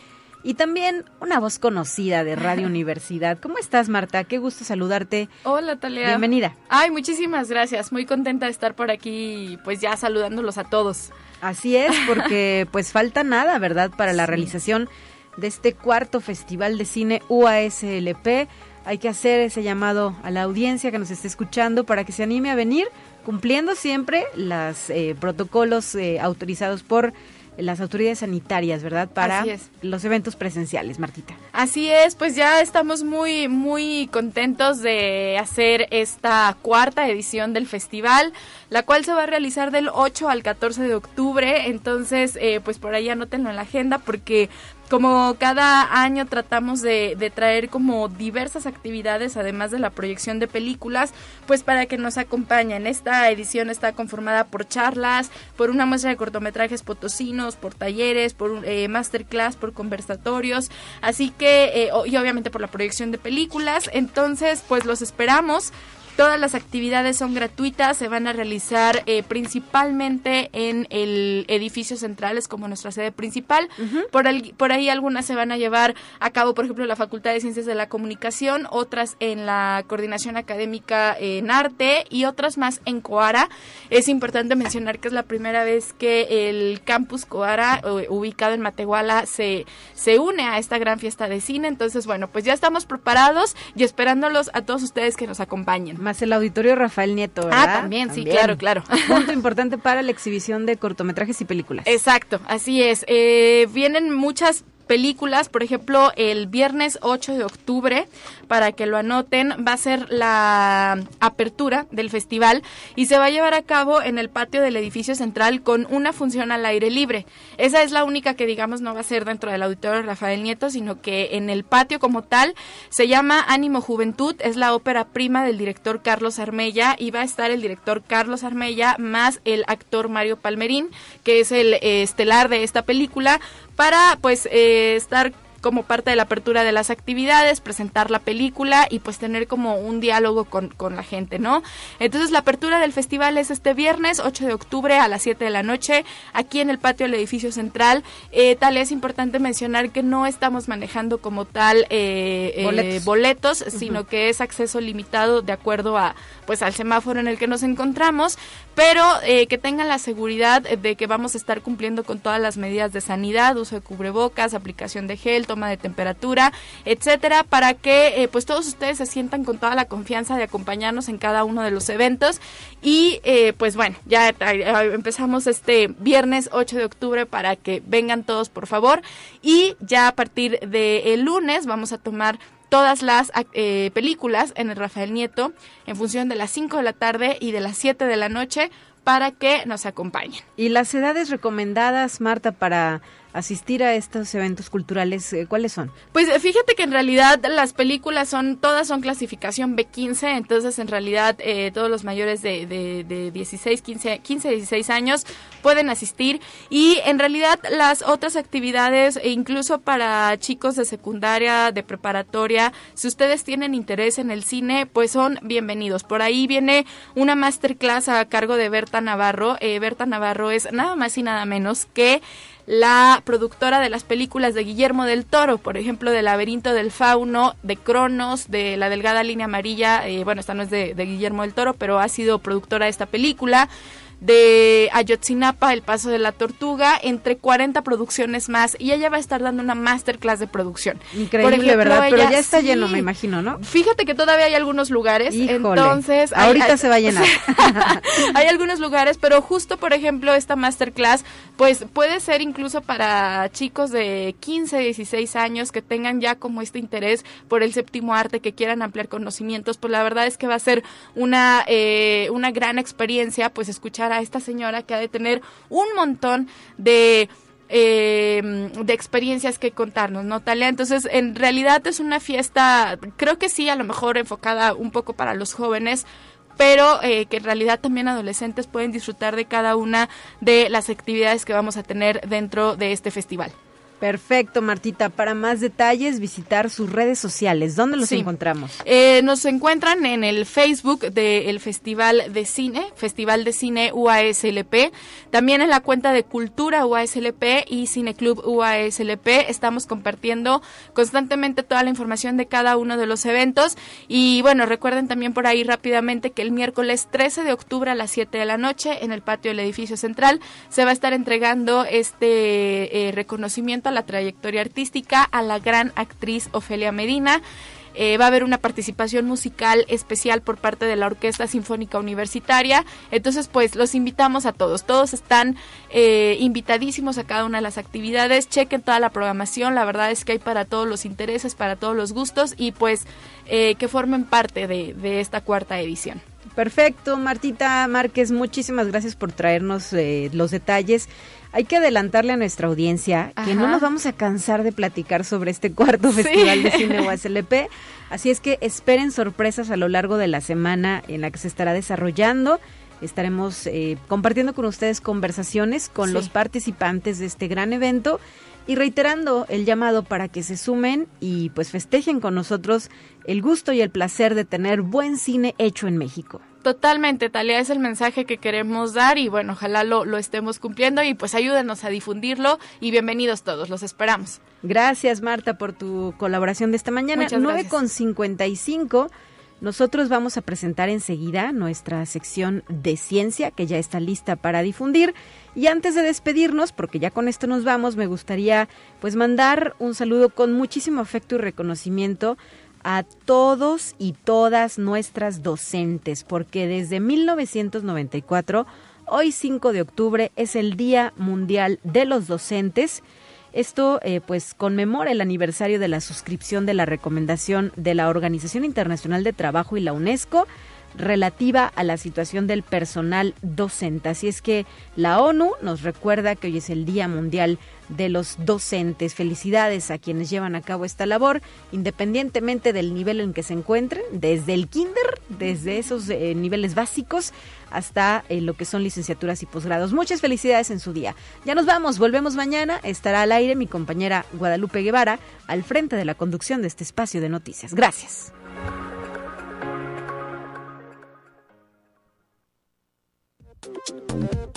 S1: y también una voz conocida de Radio Universidad. ¿Cómo estás, Marta? Qué gusto saludarte.
S10: Hola, Talia.
S1: Bienvenida.
S10: Ay, muchísimas gracias. Muy contenta de estar por aquí, pues ya saludándolos a todos.
S1: Así es, porque pues falta nada, ¿verdad?, para la realización de este cuarto Festival de Cine UASLP hay que hacer ese llamado a la audiencia que nos esté escuchando para que se anime a venir cumpliendo siempre los eh, protocolos eh, autorizados por las autoridades sanitarias, ¿verdad? Para los eventos presenciales, Martita.
S10: Así es, pues ya estamos muy, muy contentos de hacer esta cuarta edición del festival, la cual se va a realizar del 8 al 14 de octubre. Entonces, eh, pues por ahí anótenlo en la agenda porque como cada año tratamos de, traer como diversas actividades, además de la proyección de películas, pues para que nos acompañen. Esta edición está conformada por charlas, por una muestra de cortometrajes potosinos, por talleres, por eh, masterclass, por conversatorios, así que, eh, y obviamente por la proyección de películas. Entonces, pues los esperamos. Todas las actividades son gratuitas, se van a realizar eh, principalmente en el edificio central, es como nuestra sede principal. por, por ahí algunas se van a llevar a cabo, por ejemplo, en la Facultad de Ciencias de la Comunicación, otras en la Coordinación Académica en Arte y otras más en Coara. Es importante mencionar que es la primera vez que el campus Coara, ubicado en Matehuala, se, se une a esta gran fiesta de cine. Entonces, bueno, pues ya estamos preparados y esperándolos a todos ustedes que nos acompañen
S1: más el auditorio Rafael Nieto,
S10: ¿verdad? Ah, también, sí, claro, claro.
S1: Punto importante para la exhibición de cortometrajes y películas.
S10: Exacto, así es. Eh, vienen muchas películas, por ejemplo, el viernes 8 de octubre, para que lo anoten, va a ser la apertura del festival y se va a llevar a cabo en el patio del edificio central con una función al aire libre. Esa es la única que digamos no va a ser dentro del auditorio Rafael Nieto, sino que en el patio como tal se llama Ánimo Juventud, es la ópera prima del director Carlos Armella y va a estar el director Carlos Armella más el actor Mario Palmerín, que es el eh, estelar de esta película para pues eh, estar como parte de la apertura de las actividades, presentar la película y pues tener como un diálogo con, con, la gente, ¿no? Entonces la apertura del festival es este viernes 8 de octubre a las 7 de la noche aquí en el patio del edificio central. Eh, tal es importante mencionar que no estamos manejando como tal eh, eh boletos, sino que es acceso limitado de acuerdo a pues al semáforo en el que nos encontramos, pero eh, que tengan la seguridad de que vamos a estar cumpliendo con todas las medidas de sanidad, uso de cubrebocas, aplicación de gel, toma de temperatura, etcétera, para que eh, pues todos ustedes se sientan con toda la confianza de acompañarnos en cada uno de los eventos. Y eh, pues bueno, ya empezamos este viernes 8 de octubre para que vengan todos por favor. Y ya a partir del lunes vamos a tomar todas las eh, películas en el Rafael Nieto en función de las 5 de la tarde y de las 7 de la noche para que nos acompañen.
S1: ¿Y las edades recomendadas, Marta, para asistir a estos eventos culturales, eh, ¿cuáles son?
S10: Pues eh, fíjate que en realidad las películas son, todas son clasificación B15, entonces en realidad eh, todos los mayores de, de, de, 16, 15, 15, 16 años pueden asistir y en realidad las otras actividades, e incluso para chicos de secundaria, de preparatoria, si ustedes tienen interés en el cine, pues son bienvenidos. Por ahí viene una masterclass a cargo de Berta Navarro. Berta Navarro es nada más y nada menos que la productora de las películas de Guillermo del Toro, por ejemplo, de Laberinto del Fauno, de Cronos, de La Delgada Línea Amarilla, eh, bueno, esta no es de Guillermo del Toro, pero ha sido productora de esta película de Ayotzinapa, El Paso de la Tortuga, entre 40 producciones más. Y ella va a estar dando una masterclass de producción.
S1: Increíble, ¿verdad? Pero ya está lleno, me imagino, ¿no?
S10: Fíjate que todavía hay algunos lugares. Entonces.
S1: Ahorita se va a llenar.
S10: hay algunos lugares, pero justo, por ejemplo, esta masterclass, pues puede ser incluso para chicos de 15, 16 años que tengan ya como este interés por el séptimo arte, que quieran ampliar conocimientos. Pues la verdad es que va a ser una, eh, una gran experiencia, pues escuchar a esta señora que ha de tener un montón de eh, de experiencias que contarnos, ¿no, Talia? Entonces, en realidad es una fiesta, creo que sí, a lo mejor enfocada un poco para los jóvenes, pero eh, que en realidad también adolescentes pueden disfrutar de cada una de las actividades que vamos a tener dentro de este festival.
S1: Perfecto, Martita. Para más detalles, visitar sus redes sociales. ¿Dónde los encontramos?
S10: Eh, nos encuentran en el Facebook del Festival de Cine, Festival de Cine UASLP. También en la cuenta de Cultura UASLP y Cineclub UASLP. Estamos compartiendo constantemente toda la información de cada uno de los eventos. Y bueno, recuerden también por ahí rápidamente que el miércoles 13 de octubre a las 7 de la noche en el patio del edificio central se va a estar entregando este eh, reconocimiento a la trayectoria artística a la gran actriz Ofelia Medina. Eh, va a haber una participación musical especial por parte de la Orquesta Sinfónica Universitaria. Entonces, pues los invitamos a todos. Todos están eh, invitadísimos a cada una de las actividades. Chequen toda la programación. La verdad es que hay para todos los intereses, para todos los gustos y pues eh, que formen parte de, de, esta cuarta edición.
S1: Perfecto, Martita Márquez, muchísimas gracias por traernos los detalles hay que adelantarle a nuestra audiencia que no nos vamos a cansar de platicar sobre este cuarto Festival de Cine USLP. Así es que esperen sorpresas a lo largo de la semana en la que se estará desarrollando. Estaremos eh, compartiendo con ustedes conversaciones con los participantes de este gran evento y reiterando el llamado para que se sumen y pues festejen con nosotros el gusto y el placer de tener buen cine hecho en México.
S10: Totalmente, Talia, es el mensaje que queremos dar y bueno, ojalá lo, lo estemos cumpliendo y pues ayúdenos a difundirlo y bienvenidos todos, los esperamos.
S1: Gracias Marta por tu colaboración de esta mañana. 9 con 55. Nosotros vamos a presentar enseguida nuestra sección de ciencia que ya está lista para difundir. Y antes de despedirnos, porque ya con esto nos vamos, me gustaría pues mandar un saludo con muchísimo afecto y reconocimiento a todos y todas nuestras docentes, porque desde 1994, hoy 5 de octubre, es el Día Mundial de los Docentes. Esto eh, pues conmemora el aniversario de la suscripción de la recomendación de la Organización Internacional de Trabajo y la UNESCO relativa a la situación del personal docente. Así es que la ONU nos recuerda que hoy es el Día Mundial de los Docentes. Felicidades a quienes llevan a cabo esta labor, independientemente del nivel en que se encuentren, desde el kinder, desde esos eh, niveles básicos hasta eh, lo que son licenciaturas y posgrados. Muchas felicidades en su día. Ya nos vamos, volvemos mañana. Estará al aire mi compañera Guadalupe Guevara al frente de la conducción de este espacio de noticias. Gracias.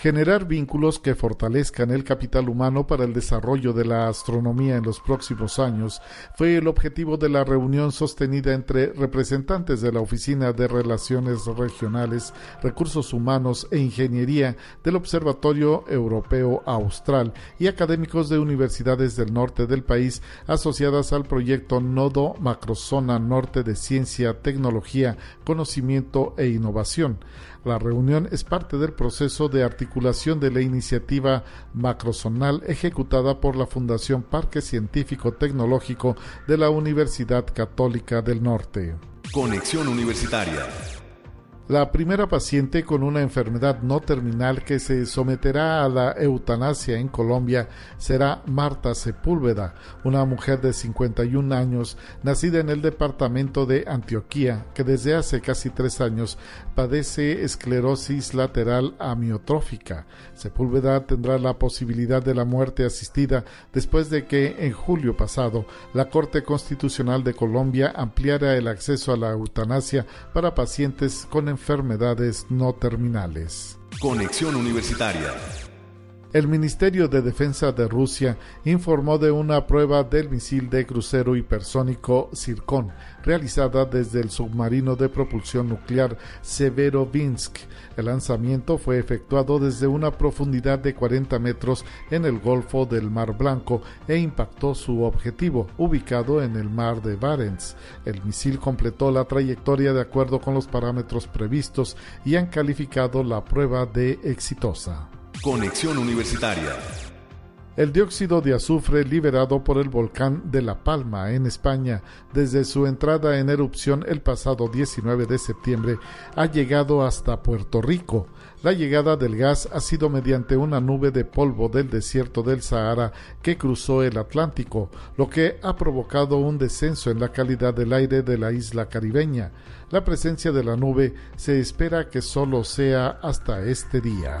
S9: Generar vínculos que fortalezcan el capital humano para el desarrollo de la astronomía en los próximos años fue el objetivo de la reunión sostenida entre representantes de la Oficina de Relaciones Regionales, Recursos Humanos e Ingeniería del Observatorio Europeo Austral y académicos de universidades del norte del país asociadas al proyecto Nodo Macrozona Norte de Ciencia, Tecnología, Conocimiento e Innovación. La reunión es parte del proceso de articulación de la iniciativa macrozonal ejecutada por la Fundación Parque Científico Tecnológico de la Universidad Católica del Norte.
S5: Conexión Universitaria
S9: la primera paciente con una enfermedad no terminal que se someterá a la eutanasia en Colombia será Marta Sepúlveda, una mujer de 51 años, nacida en el departamento de Antioquía, que desde hace casi tres años padece esclerosis lateral amiotrófica. Sepúlveda tendrá la posibilidad de la muerte asistida después de que en julio pasado la Corte Constitucional de Colombia ampliara el acceso a la eutanasia para pacientes con enfermedades enfermedades no terminales.
S5: Conexión Universitaria.
S9: El Ministerio de Defensa de Rusia informó de una prueba del misil de crucero hipersónico Zircon, realizada desde el submarino de propulsión nuclear Severodvinsk. El lanzamiento fue efectuado desde una profundidad de 40 metros en el Golfo del Mar Blanco e impactó su objetivo, ubicado en el Mar de Barents. El misil completó la trayectoria de acuerdo con los parámetros previstos y han calificado la prueba de exitosa.
S5: Conexión Universitaria.
S9: El dióxido de azufre liberado por el volcán de La Palma en España desde su entrada en erupción el pasado 19 de septiembre ha llegado hasta Puerto Rico. La llegada del gas ha sido mediante una nube de polvo del desierto del Sahara que cruzó el Atlántico, lo que ha provocado un descenso en la calidad del aire de la isla caribeña. La presencia de la nube se espera que solo sea hasta este día.